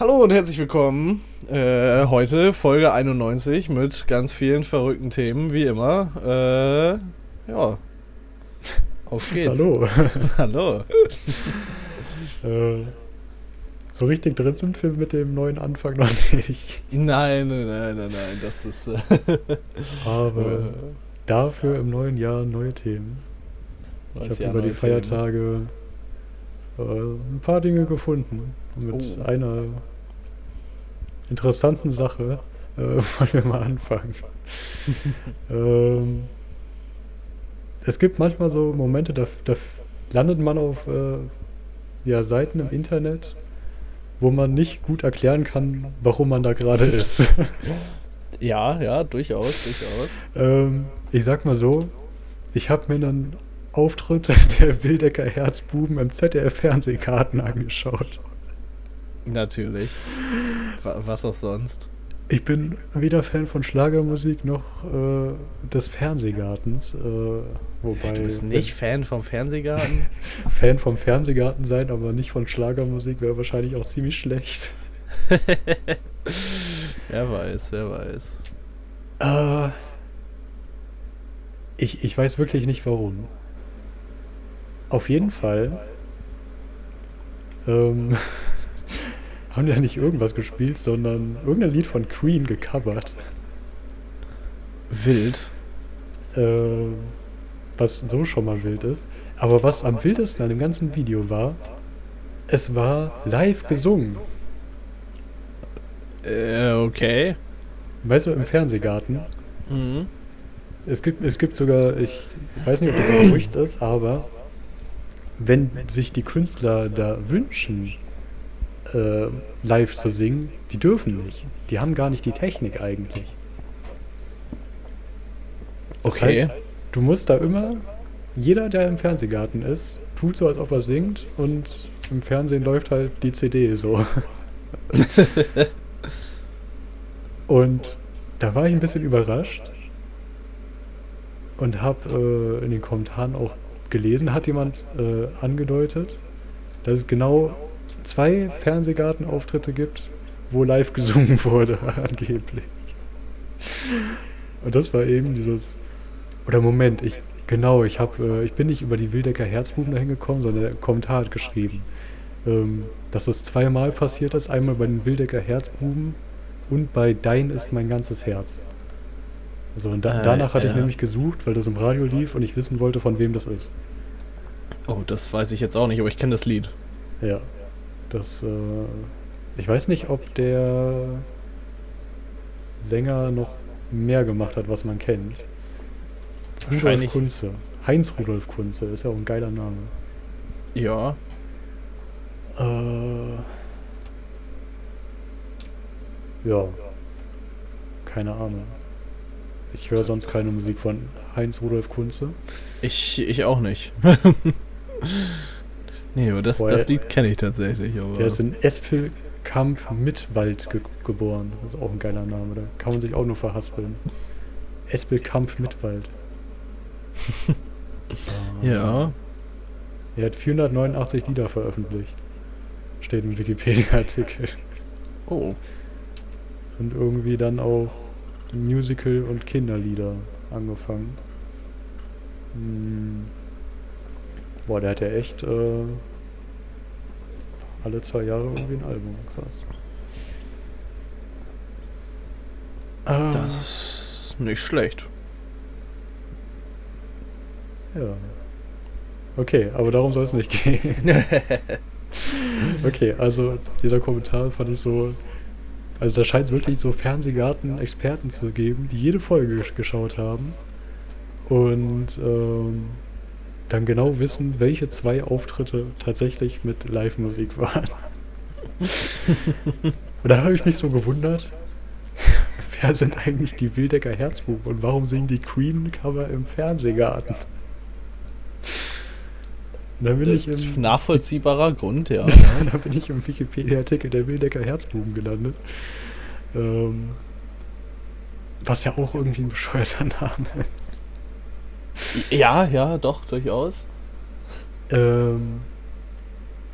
Hallo und herzlich willkommen. Äh, heute Folge 91 mit ganz vielen verrückten Themen, wie immer. Äh, ja. Auf geht's. Hallo. Hallo. äh, so richtig drin sind wir mit dem neuen Anfang noch nicht. Nein, nein, nein, nein, nein, das ist. Äh, Aber dafür im neuen Jahr neue Themen. Ich habe über die Feiertage äh, ein paar Dinge gefunden. Mit oh. einer interessanten Sache äh, wollen wir mal anfangen. ähm, es gibt manchmal so Momente, da, da landet man auf äh, ja, Seiten im Internet, wo man nicht gut erklären kann, warum man da gerade ist. ja, ja, durchaus, durchaus. Ähm, ich sag mal so, ich habe mir einen Auftritt der Wildecker Herzbuben im ZDF-Fernsehkarten angeschaut. Natürlich. Was auch sonst. Ich bin weder Fan von Schlagermusik noch äh, des Fernsehgartens. Äh, wobei, du bist nicht Fan vom Fernsehgarten? Fan vom Fernsehgarten sein, aber nicht von Schlagermusik wäre wahrscheinlich auch ziemlich schlecht. wer weiß, wer weiß. Äh, ich, ich weiß wirklich nicht warum. Auf jeden Fall ähm, haben die ja nicht irgendwas gespielt, sondern irgendein Lied von Queen gecovert. Wild. Äh, was so schon mal wild ist. Aber was am wildesten an dem ganzen Video war, es war live gesungen. Äh, okay. Weißt du, im Fernsehgarten. Mhm. Es gibt, es gibt sogar, ich weiß nicht, ob das ein Gerücht ist, aber wenn sich die Künstler da wünschen, äh, live zu singen, die dürfen nicht. Die haben gar nicht die Technik eigentlich. Das okay. Heißt, du musst da immer, jeder, der im Fernsehgarten ist, tut so, als ob er singt und im Fernsehen läuft halt die CD so. und da war ich ein bisschen überrascht und habe äh, in den Kommentaren auch gelesen, hat jemand äh, angedeutet, dass es genau zwei Fernsehgartenauftritte gibt, wo live gesungen wurde, angeblich. Und das war eben dieses. Oder Moment, ich. Genau, ich hab, äh, ich bin nicht über die Wildecker Herzbuben dahin gekommen, sondern der Kommentar hat geschrieben, ähm, dass das zweimal passiert ist. Einmal bei den Wildecker Herzbuben und bei Dein ist mein ganzes Herz. Also und da, äh, danach hatte ich nämlich gesucht, weil das im Radio lief und ich wissen wollte, von wem das ist. Oh, das weiß ich jetzt auch nicht, aber ich kenne das Lied. Ja. Das, äh, ich weiß nicht, ob der Sänger noch mehr gemacht hat, was man kennt. Rudolf Kunze. Heinz Rudolf Kunze, ist ja auch ein geiler Name. Ja. Äh, ja. Keine Ahnung. Ich höre sonst keine Musik von Heinz Rudolf Kunze. Ich, ich auch nicht. Nee, aber das, das Lied kenne ich tatsächlich. Aber der ist in Espelkamp Mitwald ge geboren. Das ist auch ein geiler Name. Da kann man sich auch nur verhaspeln. Espelkamp Mitwald. ja. Er hat 489 Lieder veröffentlicht. Steht im Wikipedia-Artikel. Oh. Und irgendwie dann auch Musical- und Kinderlieder angefangen. Hm. Boah, der hat ja echt äh, alle zwei Jahre irgendwie ein Album. Krass. Ah. Das ist nicht schlecht. Ja. Okay, aber darum soll es nicht gehen. okay, also dieser Kommentar fand ich so. Also da scheint es wirklich so Fernsehgarten-Experten zu geben, die jede Folge geschaut haben. Und ähm, dann genau wissen, welche zwei Auftritte tatsächlich mit Live-Musik waren. und da habe ich mich so gewundert, wer sind eigentlich die Wildecker Herzbuben und warum singen die Queen-Cover im Fernsehgarten? Da bin ich im Nachvollziehbarer Grund, ja. da bin ich im Wikipedia-Artikel der Wildecker Herzbuben gelandet. Ähm, was ja auch irgendwie ein bescheuerter Name ist. Ja, ja, doch, durchaus. Ähm,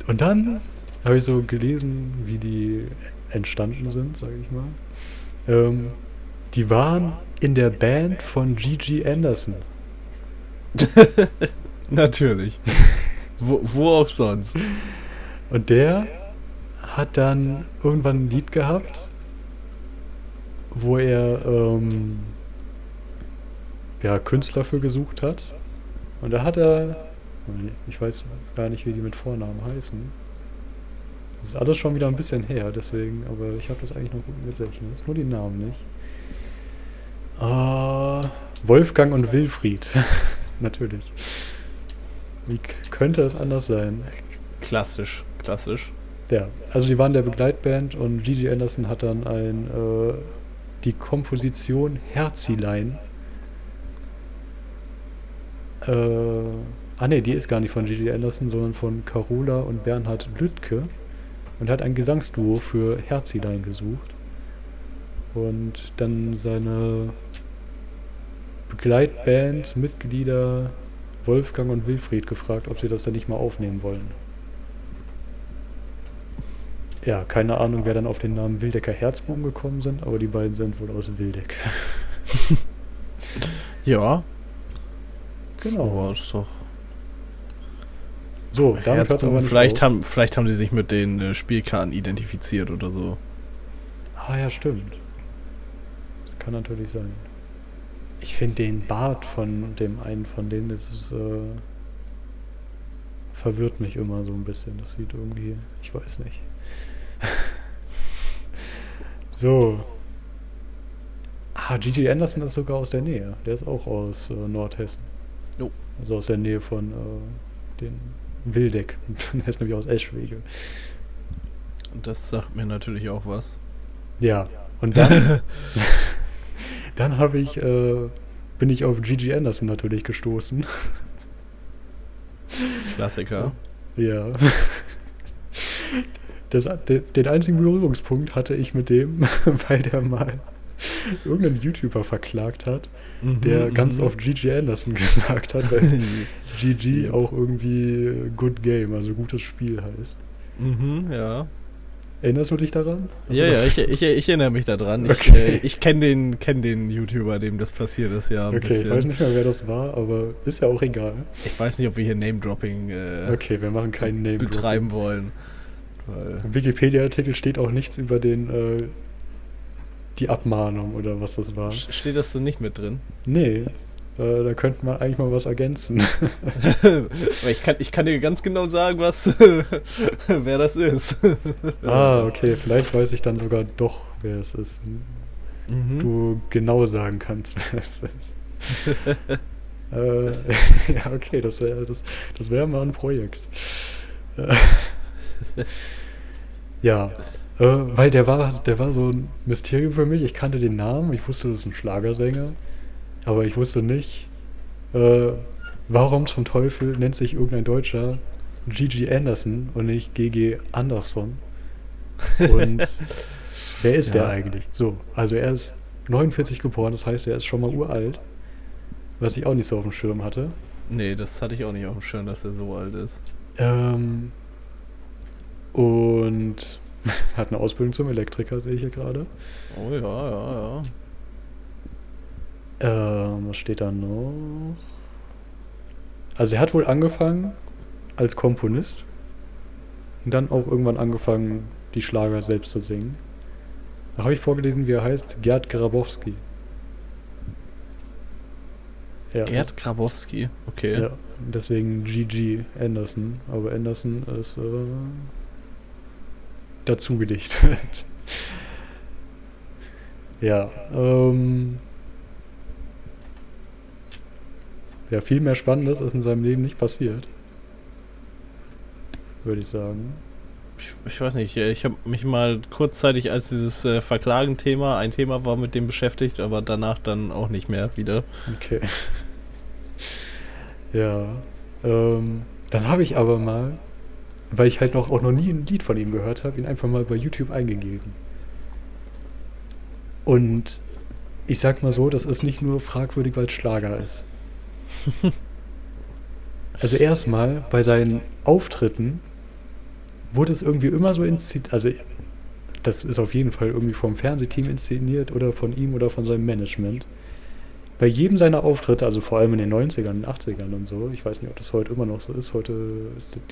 und dann habe ich so gelesen, wie die entstanden sind, sage ich mal. Ähm, die waren in der Band von Gigi Anderson. Natürlich. wo, wo auch sonst. Und der hat dann irgendwann ein Lied gehabt, wo er ähm, ja, Künstler für gesucht hat. Und da hat er, ich weiß gar nicht, wie die mit Vornamen heißen. Das ist alles schon wieder ein bisschen her, deswegen, aber ich habe das eigentlich noch gut Gedächtnis. Nur die Namen nicht. Ah, Wolfgang und Wilfried. Natürlich. Wie könnte es anders sein? Klassisch, klassisch. Ja, also die waren der Begleitband und Gigi Anderson hat dann ein, äh, die Komposition Herzilein. Äh, ah ne, die ist gar nicht von Gigi Anderson, sondern von Carola und Bernhard Lüttke und hat ein Gesangsduo für Herzilein gesucht. Und dann seine Begleitband, Mitglieder Wolfgang und Wilfried gefragt, ob sie das denn nicht mal aufnehmen wollen. Ja, keine Ahnung, wer dann auf den Namen Wildecker Herzbuben gekommen sind, aber die beiden sind wohl aus Wildeck. ja. Genau. Aber ist doch. So, damit hört's aber vielleicht, haben, vielleicht haben sie sich mit den äh, Spielkarten identifiziert oder so. Ah ja, stimmt. Das kann natürlich sein. Ich finde den Bart von dem einen von denen, das ist, äh, verwirrt mich immer so ein bisschen. Das sieht irgendwie, ich weiß nicht. so. Ah, Gigi Anderson ist sogar aus der Nähe. Der ist auch aus äh, Nordhessen. Jo. Also aus der Nähe von äh, den Wildeck. Der ist nämlich aus Eschwege. Und das sagt mir natürlich auch was. Ja, und dann, dann habe ich, äh, bin ich auf Gigi Anderson natürlich gestoßen. Klassiker. Ja. Das, de, den einzigen Berührungspunkt hatte ich mit dem, weil der mal irgendeinen YouTuber verklagt hat, der Mhm, ganz mhm. oft Gigi Anderson gesagt hat, weil GG auch irgendwie Good Game, also gutes Spiel heißt. Mhm, ja. Erinnerst du dich daran? Hast Ja, du ja, ich, ich, ich erinnere mich daran. Ich, Okay. äh, ich kenne den, kenn den YouTuber, dem das passiert ist, ja. Ein Okay, ich bisschen. weiß nicht mehr, wer das war, aber ist ja auch egal. Ich weiß nicht, ob wir hier Name-Dropping äh, Okay, wir machen keinen Name. betreiben wollen. Im Wikipedia-Artikel steht auch nichts über den äh, die Abmahnung oder was das war. Steht das so nicht mit drin? Nee, äh, da könnte man eigentlich mal was ergänzen. Ich kann, ich kann dir ganz genau sagen, was wer das ist. ah, okay, vielleicht weiß ich dann sogar doch, wer es ist. wenn Mhm. Du genau sagen kannst, wer es ist. äh, ja, okay, das wäre das, das wär mal ein Projekt. Äh, ja, äh, weil der war, der war so ein Mysterium für mich. Ich kannte den Namen, ich wusste, das ist ein Schlagersänger, aber ich wusste nicht, äh, warum zum Teufel nennt sich irgendein Deutscher Gigi Anderson und nicht GG Anderson. Und wer ist der Ja. eigentlich? So, also er ist 49 geboren, das heißt, er ist schon mal uralt, was ich auch nicht so auf dem Schirm hatte. Nee, das hatte ich auch nicht auf dem Schirm, dass er so alt ist. Ähm, und hat eine Ausbildung zum Elektriker, sehe ich hier gerade. Oh ja, ja, ja. Ähm, was steht da noch? Also er hat wohl angefangen als Komponist und dann auch irgendwann angefangen, die Schlager selbst zu singen. Da habe ich vorgelesen, wie er heißt, Gerd Grabowski. Ja, Gerd Grabowski, okay. Ja, deswegen GG Anderson. Aber Anderson ist äh, dazu gedichtet. ja, ähm. Ja, viel mehr Spannendes ist in seinem Leben nicht passiert. Würde ich sagen. Ich, ich weiß nicht, ich habe mich mal kurzzeitig, als dieses äh, Verklagen-Thema ein Thema war, mit dem beschäftigt, aber danach dann auch nicht mehr wieder. Okay. ja. Ähm, dann habe ich aber mal, weil ich halt noch auch noch nie ein Lied von ihm gehört habe, ihn einfach mal bei YouTube eingegeben. Und ich sag mal so, das ist nicht nur fragwürdig, weil es Schlager ist. also erstmal bei seinen Auftritten wurde es irgendwie immer so inszeniert, also das ist auf jeden Fall irgendwie vom Fernsehteam inszeniert oder von ihm oder von seinem Management. Bei jedem seiner Auftritte, also vor allem in den 90ern, den 80ern und so, ich weiß nicht, ob das heute immer noch so ist, heute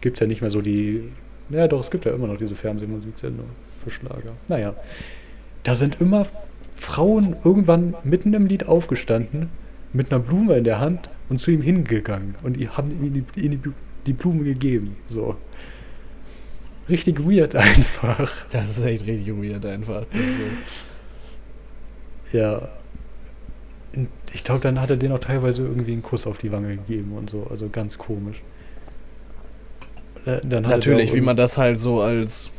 gibt es ja nicht mehr so die, naja doch, es gibt ja immer noch diese Fernsehmusiksendung für Schlager. Naja, da sind immer Frauen irgendwann mitten im Lied aufgestanden, mit einer Blume in der Hand und zu ihm hingegangen und haben ihm die, die, die Blume gegeben. So. Richtig weird einfach. Das ist echt richtig weird einfach. So. Ja. Ich glaube, dann hat er den auch teilweise irgendwie einen Kuss auf die Wange gegeben und so. Also ganz komisch. Äh, Natürlich, wie man das halt so als,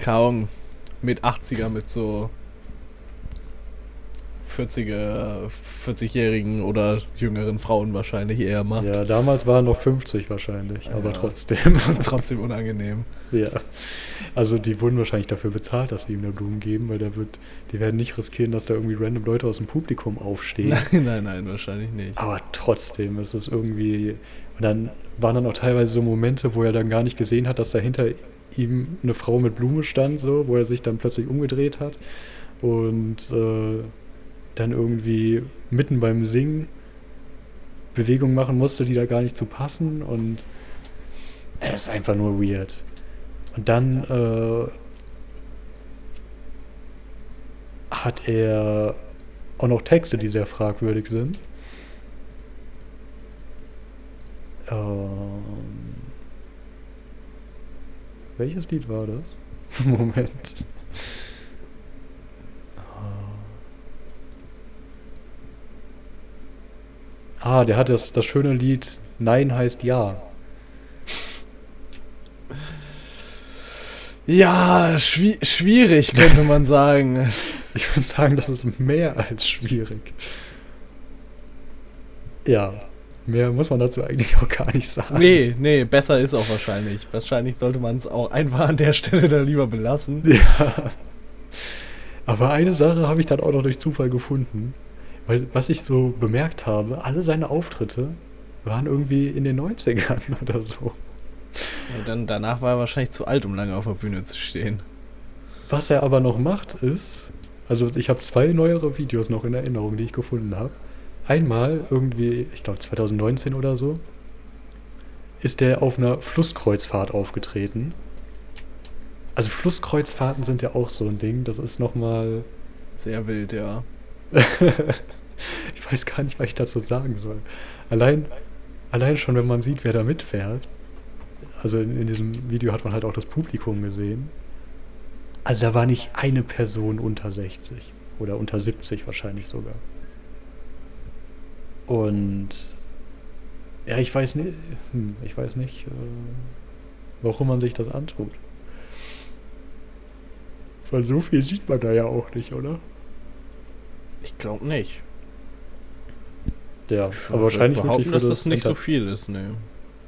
keine mit 80er mit so 40er, 40-jährigen oder jüngeren Frauen wahrscheinlich eher macht. Ja, damals waren noch 50 wahrscheinlich, aber trotzdem. trotzdem unangenehm. Ja. Also die wurden wahrscheinlich dafür bezahlt, dass sie ihm da Blumen geben, weil der wird, die werden nicht riskieren, dass da irgendwie random Leute aus dem Publikum aufstehen. Nein, nein, nein, wahrscheinlich nicht. Aber trotzdem ist es irgendwie. Und dann waren dann auch teilweise so Momente, wo er dann gar nicht gesehen hat, dass dahinter ihm eine Frau mit Blume stand, so, wo er sich dann plötzlich umgedreht hat. Und äh, dann irgendwie mitten beim Singen Bewegungen machen musste, die da gar nicht zu passen und es ist einfach nur weird. Und dann äh, hat er auch noch Texte, die sehr fragwürdig sind. Ähm, welches Lied war das? Moment. Ah, der hat das, das schöne Lied Nein heißt Ja. Ja, schwi schwierig, könnte man sagen. Ich würde sagen, das ist mehr als schwierig. Ja, mehr muss man dazu eigentlich auch gar nicht sagen. Nee, nee, besser ist auch wahrscheinlich. Wahrscheinlich sollte man es auch einfach an der Stelle da lieber belassen. Ja. Aber eine Sache habe ich dann auch noch durch Zufall gefunden. Weil, was ich so bemerkt habe, alle seine Auftritte waren irgendwie in den 90ern oder so. Ja, dann, danach war er wahrscheinlich zu alt, um lange auf der Bühne zu stehen. Was er aber noch macht, ist, also ich habe zwei neuere Videos noch in Erinnerung, die ich gefunden habe. Einmal irgendwie, ich glaube 2019 oder so, ist er auf einer Flusskreuzfahrt aufgetreten. Also Flusskreuzfahrten sind ja auch so ein Ding, das ist nochmal... Sehr wild, ja. ich weiß gar nicht, was ich dazu sagen soll. Allein, allein schon, wenn man sieht, wer da mitfährt. Also in, in diesem Video hat man halt auch das Publikum gesehen. Also da war nicht eine Person unter 60 oder unter 70 wahrscheinlich sogar. Und ja, ich weiß nicht, hm, ich weiß nicht, äh, warum man sich das antut. Weil so viel sieht man da ja auch nicht, oder? Ich glaube nicht. Ja, aber wahrscheinlich für dass das, das nicht so viel ist, ne.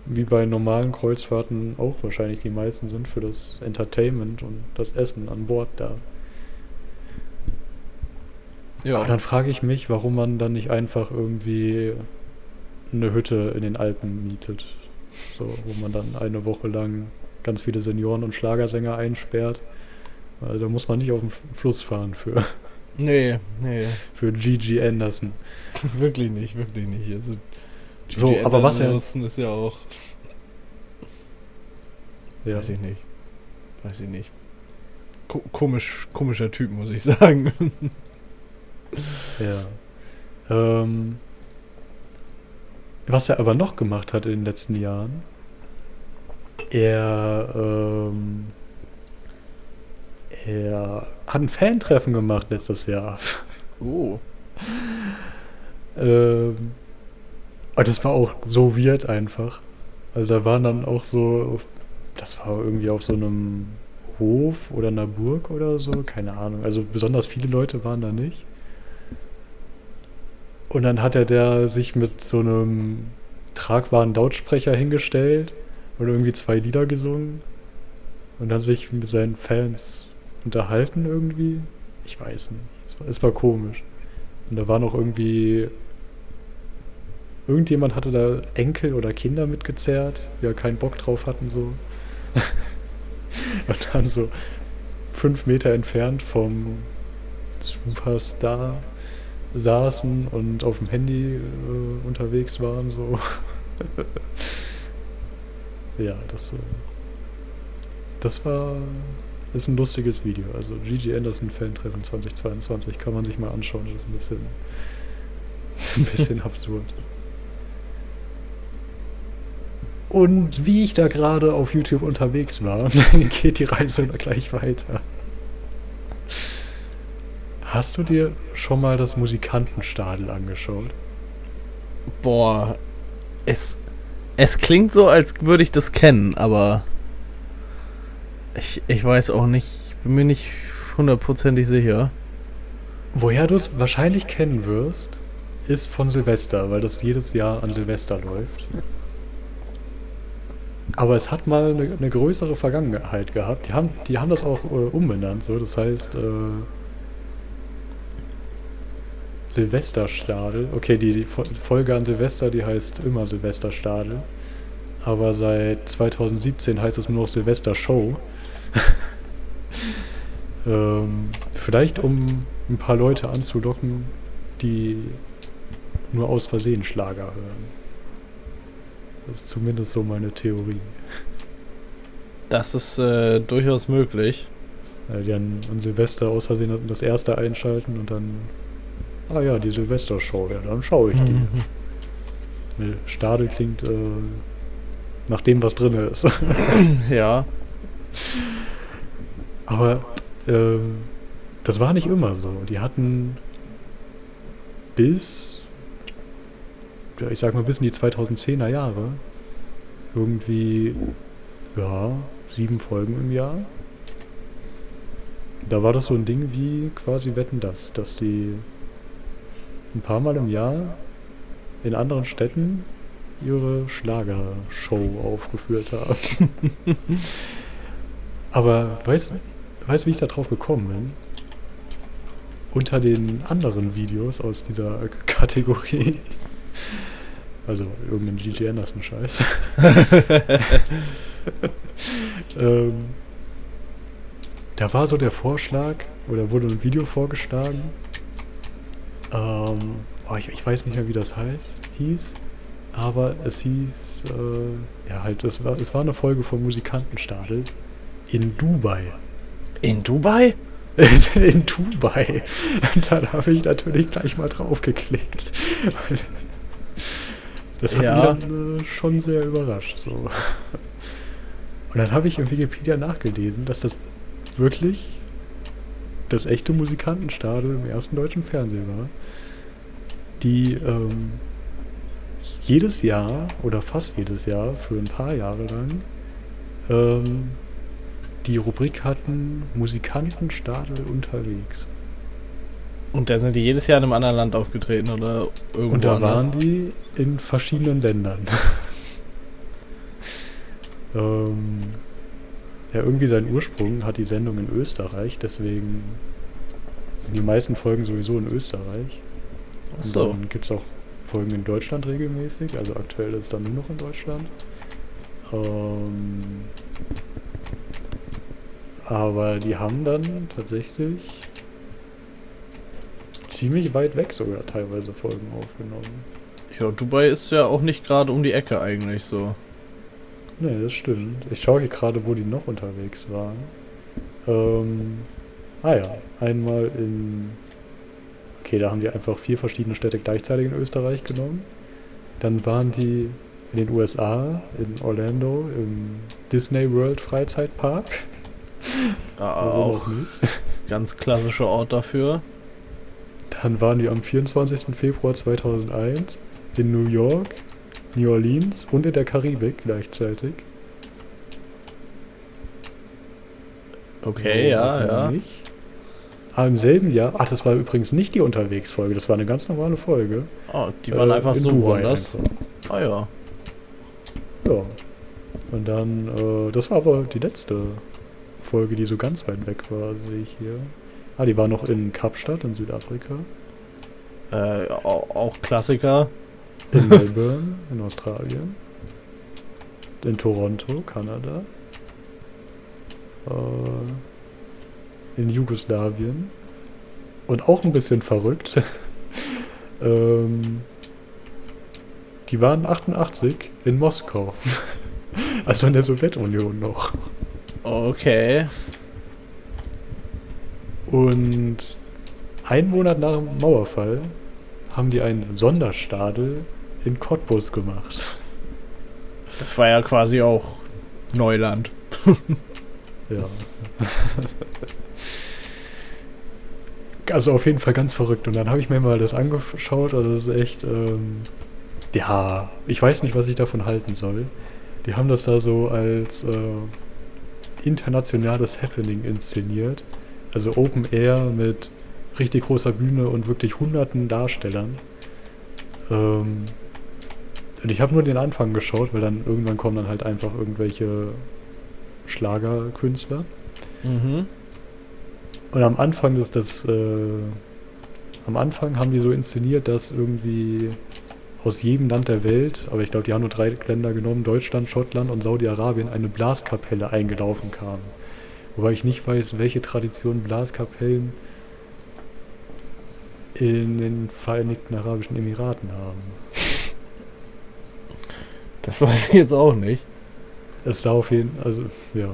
Wie bei normalen Kreuzfahrten auch wahrscheinlich die meisten sind für das Entertainment und das Essen an Bord da. Ja. Aber dann frage ich mich, warum man dann nicht einfach irgendwie eine Hütte in den Alpen mietet. So, wo man dann eine Woche lang ganz viele Senioren und Schlagersänger einsperrt. Also da muss man nicht auf dem Fluss fahren für. Nee, nee. Für Gigi Anderson. wirklich nicht, wirklich nicht. Also, Gigi so, aber was er. ist ja auch. Ja. Weiß ich nicht. Weiß ich nicht. Ko komisch, komischer Typ, muss ich sagen. ja. Ähm, was er aber noch gemacht hat in den letzten Jahren, er ähm, er hat ein Fan-Treffen gemacht letztes Jahr. Oh. ähm, und das war auch so weird einfach. Also da waren dann auch so, das war irgendwie auf so einem Hof oder einer Burg oder so, keine Ahnung. Also besonders viele Leute waren da nicht. Und dann hat er der sich mit so einem tragbaren Lautsprecher hingestellt und irgendwie zwei Lieder gesungen und dann sich mit seinen Fans unterhalten irgendwie. Ich weiß nicht. Es war, es war komisch. Und da war noch irgendwie. Irgendjemand hatte da Enkel oder Kinder mitgezerrt, die ja keinen Bock drauf hatten, so. Und dann so fünf Meter entfernt vom Superstar saßen und auf dem Handy äh, unterwegs waren, so. ja, das, äh, das war ist ein lustiges Video. Also Gigi Anderson Fan-Treffen 2022 kann man sich mal anschauen. Das ist ein bisschen, ein bisschen absurd. Und wie ich da gerade auf YouTube unterwegs war, geht die Reise gleich weiter. Hast du dir schon mal das Musikantenstadel angeschaut? Boah, es, es klingt so, als würde ich das kennen, aber ich, ich weiß auch nicht, bin mir nicht hundertprozentig sicher. Woher du es wahrscheinlich kennen wirst, ist von Silvester, weil das jedes Jahr an Silvester läuft. Aber es hat mal eine, eine größere Vergangenheit gehabt. Die haben, die haben das auch äh, umbenannt, so. Das heißt, äh, Silvesterstadel. Okay, die, die Folge an Silvester, die heißt immer Silvesterstadel. Aber seit 2017 heißt es nur noch Silvester Show. ähm, vielleicht um ein paar Leute anzulocken, die nur aus Versehen Schlager hören. Das ist zumindest so meine Theorie. Das ist äh, durchaus möglich. Ja, die an, an Silvester aus Versehen das erste einschalten und dann Ah ja, die Silvestershow, ja, dann schaue ich die. Mhm. Stadel klingt äh, nach dem, was drin ist. ja. Aber äh, das war nicht immer so. Die hatten bis, ja, ich sag mal, bis in die 2010er Jahre irgendwie, ja, sieben Folgen im Jahr. Da war das so ein Ding wie quasi Wetten das, dass die ein paar Mal im Jahr in anderen Städten ihre Schlagershow aufgeführt haben. Aber weißt du, weißt, wie ich da drauf gekommen bin? Unter den anderen Videos aus dieser Kategorie, also irgendein Gigi Anderson-Scheiß, ähm, da war so der Vorschlag, oder wurde ein Video vorgeschlagen, ähm, oh, ich, ich, weiß nicht mehr, wie das heißt, hieß. Aber es hieß, äh, ja, halt, es war, es war eine Folge vom Musikantenstadel in Dubai. In Dubai? In, in Dubai. Und dann habe ich natürlich gleich mal drauf geklickt. Das hat ja. mich dann äh, schon sehr überrascht. So. Und dann habe ich in Wikipedia nachgelesen, dass das wirklich das echte Musikantenstadel im ersten deutschen Fernsehen war, die ähm, jedes Jahr oder fast jedes Jahr für ein paar Jahre lang ähm, die Rubrik hatten Musikantenstadel unterwegs. Und da sind die jedes Jahr in einem anderen Land aufgetreten oder irgendwo Und da anders? waren die in verschiedenen Ländern. ähm, ja, irgendwie seinen Ursprung hat die Sendung in Österreich, deswegen sind die meisten Folgen sowieso in Österreich. Und so. dann gibt es auch Folgen in Deutschland regelmäßig, also aktuell ist es dann nur noch in Deutschland. Ähm, aber die haben dann tatsächlich ziemlich weit weg sogar teilweise Folgen aufgenommen. Ja, Dubai ist ja auch nicht gerade um die Ecke eigentlich so. Nee, das stimmt. Ich schaue hier gerade, wo die noch unterwegs waren. Ähm, ah ja, einmal in. Okay, da haben die einfach vier verschiedene Städte gleichzeitig in Österreich genommen. Dann waren die in den USA, in Orlando, im Disney World Freizeitpark. Ah, auch. Ganz klassischer Ort dafür. Dann waren die am 24. Februar 2001 in New York, New Orleans und in der Karibik gleichzeitig. Okay, ja, ja. Nicht. Aber im selben Jahr, ach, das war übrigens nicht die Unterwegsfolge, das war eine ganz normale Folge. Oh, die waren äh, einfach so Dubai woanders. Ah ja. Ja. Und dann, äh, das war aber die letzte Folge, die so ganz weit weg war, sehe ich hier. Ah, die war noch in Kapstadt in Südafrika. Äh, auch Klassiker. In Melbourne, in Australien. In Toronto, Kanada. äh, in Jugoslawien. Und auch ein bisschen verrückt. ähm, die waren 88 in Moskau. also in der Sowjetunion noch. Okay. Und einen Monat nach dem Mauerfall haben die einen Sonderstadel in Cottbus gemacht. Das war ja quasi auch Neuland. Ja. also auf jeden Fall ganz verrückt. Und dann habe ich mir mal das angeschaut. Also das ist echt, ähm, ja, ich weiß nicht, was ich davon halten soll. Die haben das da so als äh, internationales Happening inszeniert. Also Open Air mit richtig großer Bühne und wirklich hunderten Darstellern. Ähm, und ich habe nur den Anfang geschaut, weil dann irgendwann kommen dann halt einfach irgendwelche Schlagerkünstler. Mhm. Und am Anfang ist das, äh, am Anfang haben die so inszeniert, dass irgendwie aus jedem Land der Welt, aber ich glaube, die haben nur drei Länder genommen, Deutschland, Schottland und Saudi-Arabien, eine Blaskapelle eingelaufen kam. Wobei ich nicht weiß, welche Tradition Blaskapellen in den Vereinigten Arabischen Emiraten haben. Das weiß ich jetzt auch nicht. Es sah auf jeden also ja,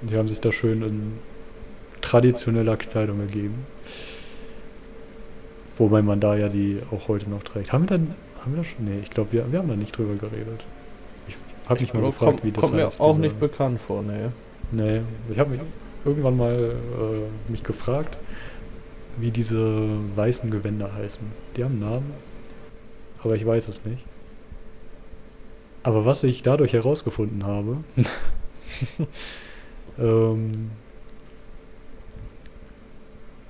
die haben sich da schön in traditioneller Kleidung gegeben. Wobei man da ja die auch heute noch trägt. Haben wir dann, haben wir schon? Nee, ich glaube, wir, wir haben da nicht drüber geredet. Ich habe mich mal gefragt, kommt, wie das kommt mir heißt, auch diese- nicht bekannt vor, nee. Nee, ich habe mich irgendwann mal äh, mich gefragt, wie diese weißen Gewänder heißen. Die haben einen Namen, aber ich weiß es nicht. Aber was ich dadurch herausgefunden habe, ähm,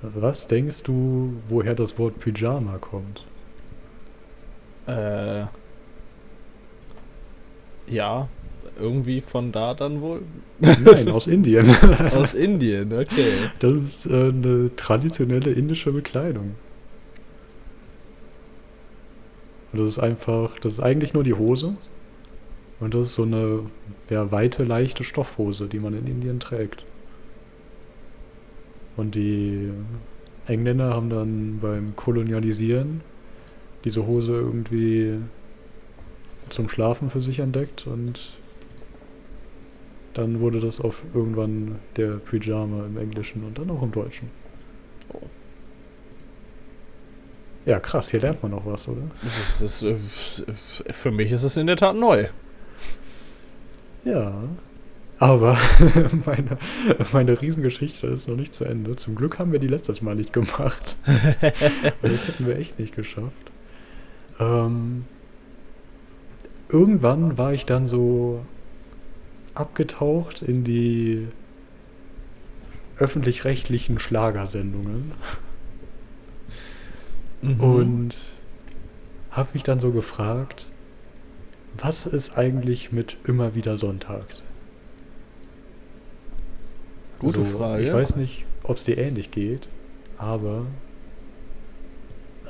was denkst du, woher das Wort Pyjama kommt? Äh. Ja, irgendwie von da dann wohl. Nein, aus Indien. Aus Indien, okay. Das ist äh, eine traditionelle indische Bekleidung. Und das ist einfach, das ist eigentlich nur die Hose. Und das ist so eine ja, weite, leichte Stoffhose, die man in Indien trägt. Und die Engländer haben dann beim Kolonialisieren diese Hose irgendwie zum Schlafen für sich entdeckt und dann wurde das auf irgendwann der Pyjama im Englischen und dann auch im Deutschen. Oh. Ja, krass, hier lernt man noch was, oder? Das ist, äh, für mich ist es in der Tat neu. Ja. Aber meine, meine Riesengeschichte ist noch nicht zu Ende. Zum Glück haben wir die letztes Mal nicht gemacht. Das hätten wir echt nicht geschafft. Ähm, irgendwann war ich dann so abgetaucht in die öffentlich-rechtlichen Schlagersendungen Mhm. und habe mich dann so gefragt, was ist eigentlich mit immer wieder sonntags? Gute So, Frage. Ich weiß nicht, ob es dir ähnlich geht, aber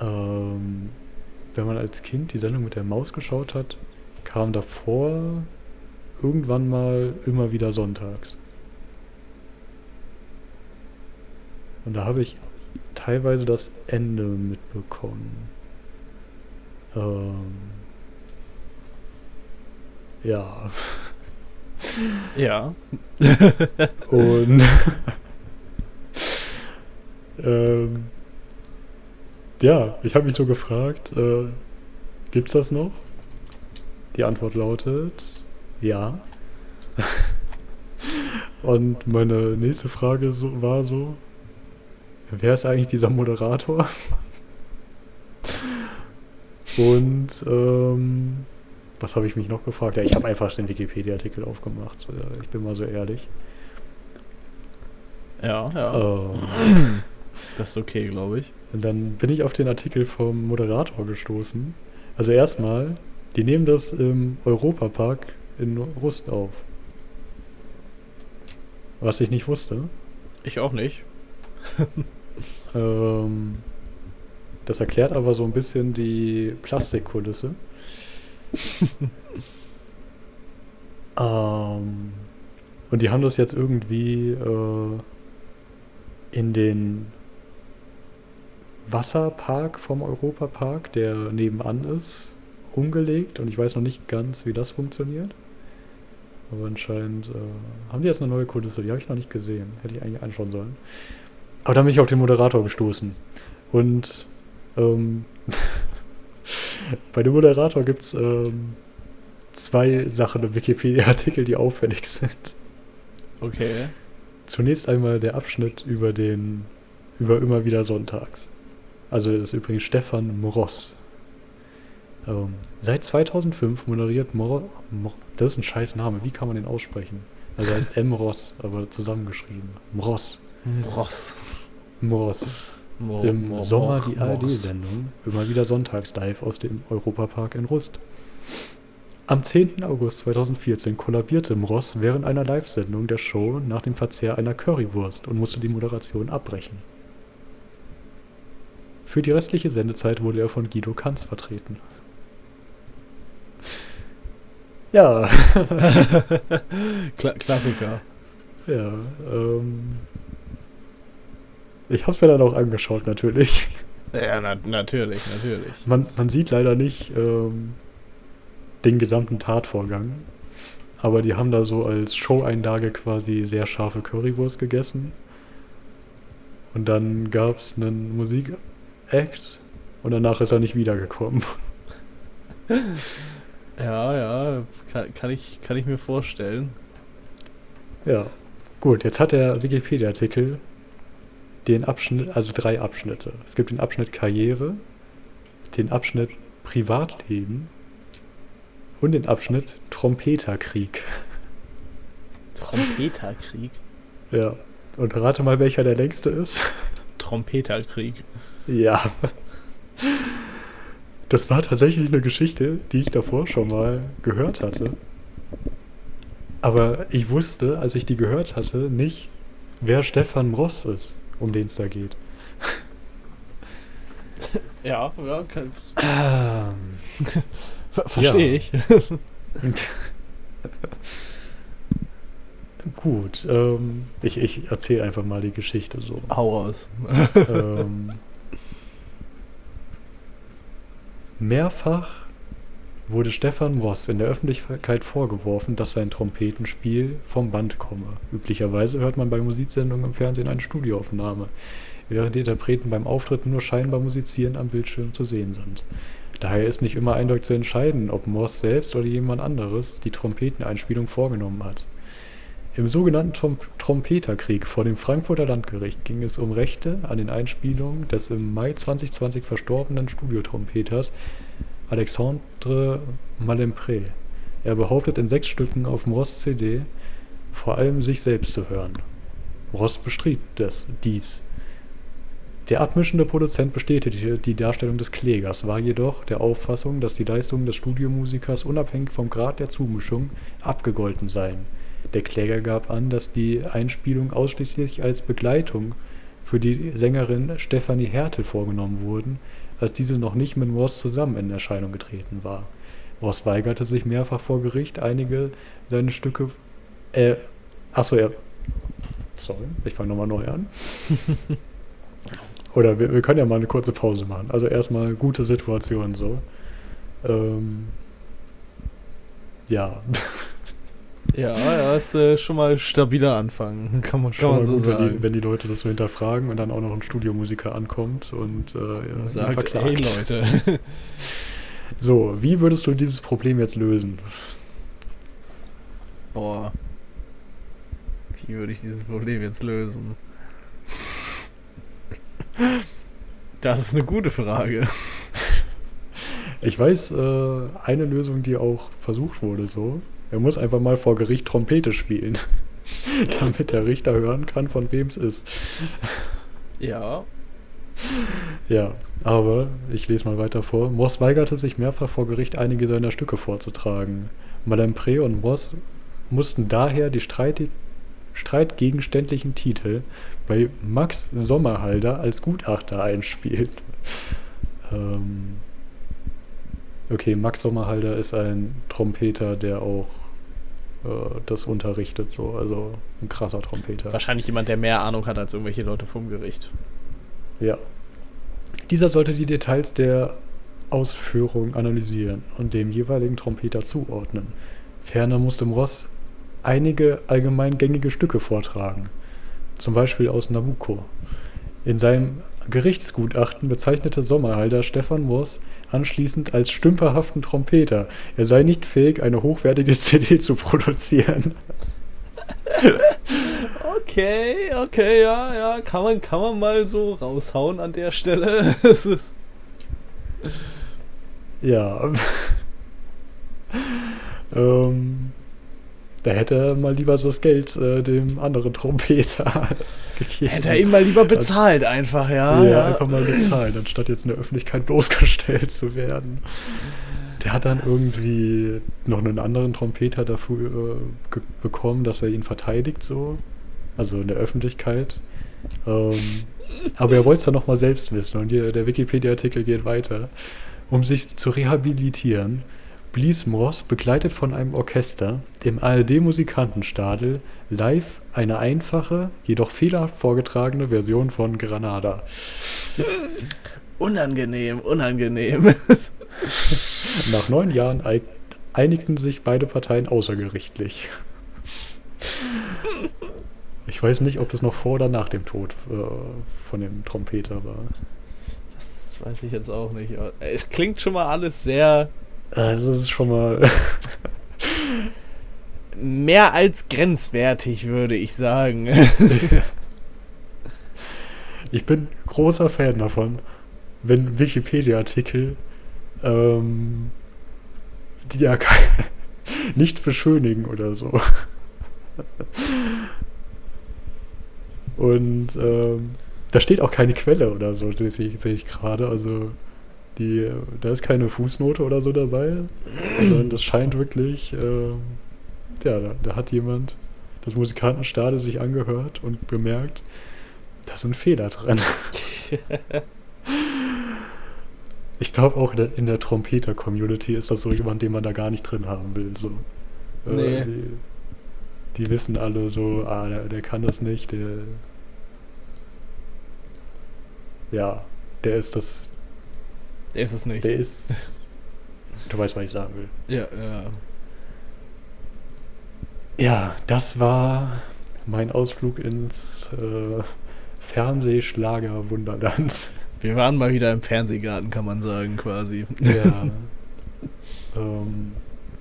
ähm, wenn man als Kind die Sendung mit der Maus geschaut hat, kam davor irgendwann mal immer wieder sonntags. Und da habe ich teilweise das Ende mitbekommen. Ähm, ja. Ja. Und ähm, ja, ich habe mich so gefragt, äh, gibt's das noch? Die Antwort lautet ja. Und meine nächste Frage so, war so, wer ist eigentlich dieser Moderator? Und ähm, was habe ich mich noch gefragt? Ja, ich habe einfach den Wikipedia-Artikel aufgemacht. äh, Ich bin mal so ehrlich. Ja, ja. Ähm, Das ist okay, glaube ich. Und dann bin ich auf den Artikel vom Moderator gestoßen. Also erstmal, die nehmen das im Europapark in Rust auf. Was ich nicht wusste. Ich auch nicht. Ähm, das erklärt aber so ein bisschen die Und die haben das jetzt irgendwie äh, in den Wasserpark vom Europapark, der nebenan ist, umgelegt. Und ich weiß noch nicht ganz, wie das funktioniert. Aber anscheinend äh, haben die jetzt eine neue Kulisse. Die habe ich noch nicht gesehen. Hätte ich eigentlich anschauen sollen. Aber dann bin ich auf den Moderator gestoßen. Und ähm, bei dem Moderator gibt es ähm, zwei Sachen im Wikipedia-Artikel, die auffällig sind. Okay. Zunächst einmal der Abschnitt über den über immer wieder sonntags. Also das ist übrigens Stefan Moross. Ähm, seit 2005 moderiert Mor, Mor das ist ein scheiß Name, wie kann man den aussprechen? Also er heißt M. Ross, aber zusammengeschrieben. Mross. Ross. Moross. Mo- Im Mo- Sommer die. ARD-Sendung, immer wieder sonntags live aus dem Europapark in Rust. Am 10. August 2014 kollabierte Mross während einer Live-Sendung der Show nach dem Verzehr einer Currywurst und musste die Moderation abbrechen. Für die restliche Sendezeit wurde er von Guido Kanz vertreten. Ja, Kla Klassiker. ja, ähm. Ich hab's mir dann auch angeschaut, natürlich. Ja, na natürlich, natürlich. Man, man sieht leider nicht ähm, den gesamten Tatvorgang. Aber die haben da so als Show-Einlage quasi sehr scharfe Currywurst gegessen. Und dann gab es einen Musik-Act und danach ist er nicht wiedergekommen. Ja, ja, kann, kann, ich, kann ich mir vorstellen. Ja. Gut, jetzt hat der Wikipedia-Artikel den Abschnitt, also drei Abschnitte. Es gibt den Abschnitt Karriere, den Abschnitt Privatleben und den Abschnitt Trompeterkrieg. Trompeterkrieg. Ja. Und rate mal, welcher der längste ist. Trompeterkrieg. Ja. Das war tatsächlich eine Geschichte, die ich davor schon mal gehört hatte. Aber ich wusste, als ich die gehört hatte, nicht, wer Stefan Mross ist, um den es da geht. Ja, ja, kann, Ähm, ver verstehe ich. Gut, ähm, ich, ich erzähle einfach mal die Geschichte so. Hau raus. ähm, mehrfach wurde Stefan Ross in der Öffentlichkeit vorgeworfen, dass sein Trompetenspiel vom Band komme. Üblicherweise hört man bei Musiksendungen im Fernsehen eine Studioaufnahme, während die Interpreten beim Auftritt nur scheinbar musizieren am Bildschirm zu sehen sind. Daher ist nicht immer eindeutig zu entscheiden, ob Moss selbst oder jemand anderes die Trompeteneinspielung vorgenommen hat. Im sogenannten Trom Trompeterkrieg vor dem Frankfurter Landgericht ging es um Rechte an den Einspielungen des im Mai 2020 verstorbenen Studiotrompeters Alexandre Malempré. Er behauptet in sechs Stücken auf dem Ross-CD vor allem sich selbst zu hören. Ross bestritt das, dies. Der abmischende Produzent bestätigte die Darstellung des Klägers, war jedoch der Auffassung, dass die Leistungen des Studiomusikers unabhängig vom Grad der Zumischung abgegolten seien. Der Kläger gab an, dass die Einspielung ausschließlich als Begleitung für die Sängerin Stefanie Hertel vorgenommen wurden, als diese noch nicht mit Ross zusammen in Erscheinung getreten war. Ross weigerte sich mehrfach vor Gericht, einige seiner Stücke. Äh, achso, ja. Sorry, ich fange nochmal neu an. Oder wir, wir können ja mal eine kurze Pause machen. Also erstmal gute Situation so. Ähm, ja. Ja, ja, ist äh, schon mal stabiler Anfang. Kann man, kann Schon man mal so gut, wenn sagen. die, wenn die Leute das so hinterfragen und dann auch noch ein Studiomusiker ankommt und äh, ja, Sagt, verklagt. Leute. So, wie würdest du dieses Problem jetzt lösen? Boah. Wie würde ich dieses Problem jetzt lösen? Das ist eine gute Frage. Ich weiß, äh, eine Lösung, die auch versucht wurde, so. Er muss einfach mal vor Gericht Trompete spielen, damit der Richter hören kann, von wem es ist. Ja. Ja, aber ich lese mal weiter vor. Moss weigerte sich mehrfach vor Gericht einige seiner Stücke vorzutragen. Madame Pré und Moss mussten daher die streitig, streitgegenständlichen Titel bei Max Sommerhalder als Gutachter einspielen. Ähm okay, Max Sommerhalder ist ein Trompeter, der auch das unterrichtet, so, also ein krasser Trompeter. Wahrscheinlich jemand, der mehr Ahnung hat als irgendwelche Leute vom Gericht. Ja. Dieser sollte die Details der Ausführung analysieren und dem jeweiligen Trompeter zuordnen. Ferner musste Ross einige allgemein gängige Stücke vortragen, zum Beispiel aus Nabucco. In seinem Gerichtsgutachten bezeichnete Sommerhalder Stefan Moss anschließend als stümperhaften Trompeter. Er sei nicht fähig, eine hochwertige CD zu produzieren. Okay, okay, ja, ja, kann man, kann man mal so raushauen an der Stelle. Es ist Ja. ähm, da hätte er mal lieber das Geld äh, dem anderen Trompeter. Hätte er ihn mal lieber bezahlt, einfach, ja. ja, ja. einfach mal bezahlen, anstatt jetzt in der Öffentlichkeit bloßgestellt zu werden. Der hat dann irgendwie noch einen anderen Trompeter dafür äh, bekommen, dass er ihn verteidigt, so. Also in der Öffentlichkeit. Ähm, aber er wollte es dann nochmal selbst wissen und hier, der Wikipedia-Artikel geht weiter. Um sich zu rehabilitieren, blies Moss, begleitet von einem Orchester, im ARD-Musikantenstadel live eine einfache, jedoch fehlerhaft vorgetragene Version von Granada. Unangenehm, unangenehm. Nach neun Jahren einigten sich beide Parteien außergerichtlich. Ich weiß nicht, ob das noch vor oder nach dem Tod äh, von dem Trompeter war. Das weiß ich jetzt auch nicht. Es klingt schon mal alles sehr Also das ist schon mal. mehr als grenzwertig, würde ich sagen. ich bin großer Fan davon, wenn Wikipedia-Artikel ähm, die ja nicht beschönigen oder so. Und ähm, da steht auch keine Quelle oder so, sehe ich, sehe ich gerade. Also die, da ist keine Fußnote oder so dabei, sondern das scheint wirklich, ähm, ja, da, da hat jemand das Musikantenstadel sich angehört und bemerkt, da ist ein Fehler drin. Ich glaube auch in der, in der Trompeter-Community ist das so jemand, den man da gar nicht drin haben will. So. Äh, Nee. die, die wissen alle so, ah, der, der kann das nicht, der. Ja, der ist das. Der ist es nicht. Der ist. Du weißt, was ich sagen will. Ja, ja. Ja, das war mein Ausflug ins äh, Fernsehschlager-Wunderland. Wir waren mal wieder im Fernsehgarten, kann man sagen, quasi. Ja. ähm,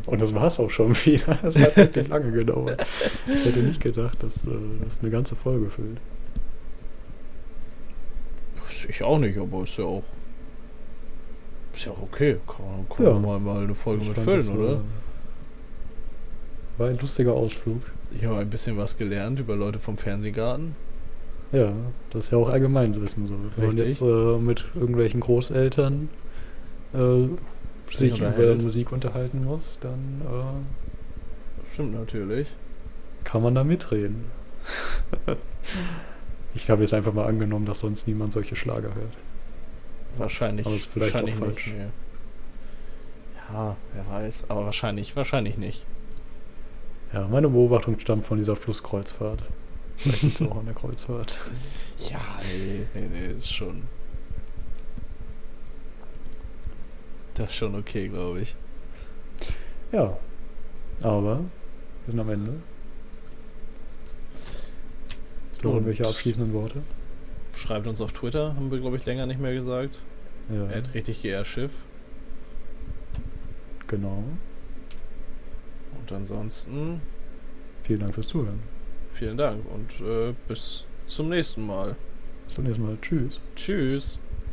und das war es auch schon wieder. Das hat wirklich lange gedauert. Ich hätte nicht gedacht, dass äh, das eine ganze Folge füllt. Ich auch nicht, aber ist ja auch. Ist ja auch okay. Kann, man- kann Ja. man mal, mal eine Folge Ich mit füllen, oder? War ein lustiger Ausflug. Ich habe ein bisschen was gelernt über Leute vom Fernsehgarten. Ja, das ist ja auch Allgemeinwissen so. Wenn man jetzt äh, mit irgendwelchen Großeltern äh, sich über. Musik unterhalten muss, dann äh, Stimmt natürlich. kann man da mitreden. ich habe jetzt einfach mal angenommen, dass sonst niemand solche Schlager hört. Wahrscheinlich. Aber ist vielleicht wahrscheinlich auch falsch. Nicht. Ja, wer weiß. Aber wahrscheinlich, wahrscheinlich nicht. Ja, meine Beobachtung stammt von dieser Flusskreuzfahrt. Vielleicht auch an der Kreuzfahrt. Ja, nee, nee, nee, ist schon. Das ist schon okay, glaube ich. Ja, aber wir sind am Ende. Noch irgendwelche abschließenden Worte? Schreibt uns auf Twitter, haben wir, glaube ich, länger nicht mehr gesagt. Ja, Er hat richtig GR Schiff. genau. Und ansonsten Vielen Dank fürs Zuhören. vielen Dank und äh, bis zum nächsten Mal. Bis zum nächsten Mal. Tschüss. Tschüss.